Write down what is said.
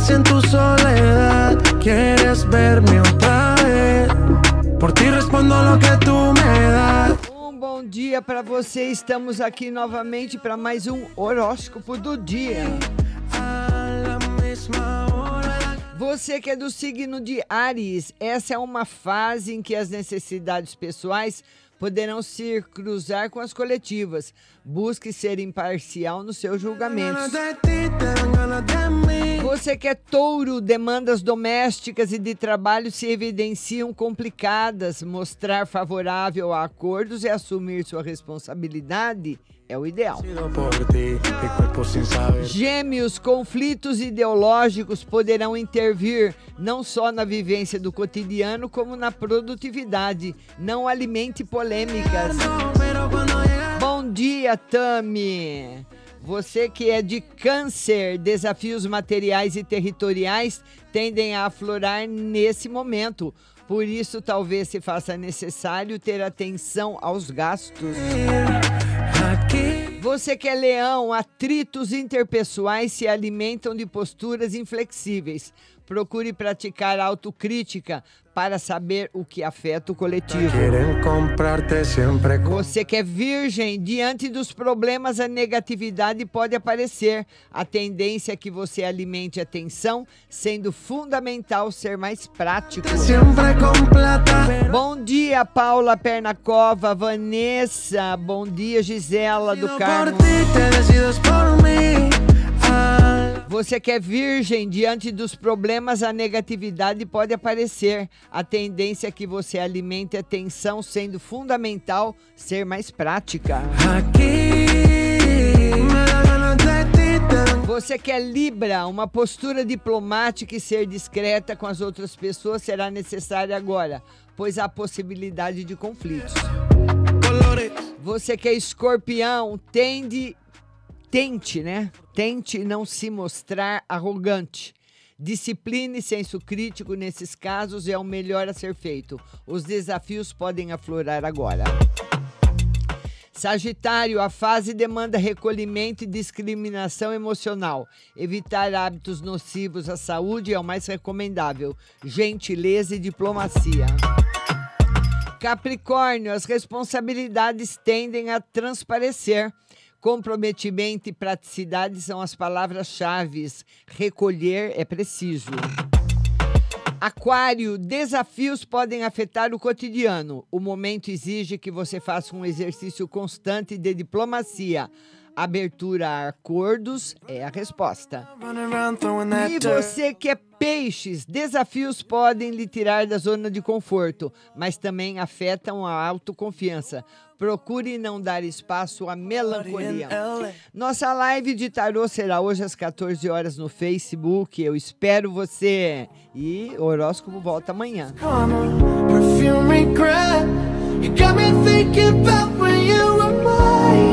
si en tu soledad quieres verme otra vez. Por ti respondo lo que tú me das. Um bom dia para você. Estamos aqui novamente para mais um horóscopo do dia. Você que é do signo de Ares, essa é uma fase em que as necessidades pessoais poderão se cruzar com as coletivas. Busque ser imparcial nos seus julgamentos. Você que é touro, demandas domésticas e de trabalho se evidenciam complicadas. Mostrar favorável a acordos e assumir sua responsabilidade é o ideal. Gêmeos, conflitos ideológicos poderão intervir não só na vivência do cotidiano, como na produtividade. Não alimente polêmicas. Bom dia, Tami! Você que é de câncer, desafios materiais e territoriais tendem a aflorar nesse momento. Por isso, talvez se faça necessário ter atenção aos gastos. aquí. Você que é leão, atritos interpessoais se alimentam de posturas inflexíveis. Procure praticar autocrítica para saber o que afeta o coletivo. Con Você que é virgem, diante dos problemas, a negatividade pode aparecer. A tendência é que você alimente a tensão, sendo fundamental ser mais prático. plata. Dia, Paula Pernacova, Vanessa. Bom dia, Gisela do Carmo. Ah, Você que é virgem, diante dos problemas, a negatividade pode aparecer. A tendência é que você alimente a tensão, sendo fundamental ser mais prática. Aquí Você que é Libra, uma postura diplomática e ser discreta com as outras pessoas será necessária agora, pois há possibilidade de conflitos. Você que é escorpião, tende, tente, né? Tente não se mostrar arrogante. Disciplina e senso crítico nesses casos é o melhor a ser feito. Os desafios podem aflorar agora. Sagitário, a fase demanda recolhimento e discriminação emocional. Evitar hábitos nocivos à saúde é o mais recomendável. Gentileza e diplomacia. Capricórnio, as responsabilidades tendem a transparecer. Comprometimento e praticidade são as palavras-chave. Recolher é preciso. Aquário, desafios podem afetar o cotidiano. O momento exige que você faça um exercício constante de diplomacia. Abertura a acordos é a resposta. E você que é peixes, desafios podem lhe tirar da zona de conforto, mas também afetam a autoconfiança. Procure não dar espaço à melancolia. LA. Nossa live de tarô será hoje às 14 horas no Facebook. Eu espero você. E o horóscopo volta amanhã. Perfume regret. You got me thinking about when you were mine.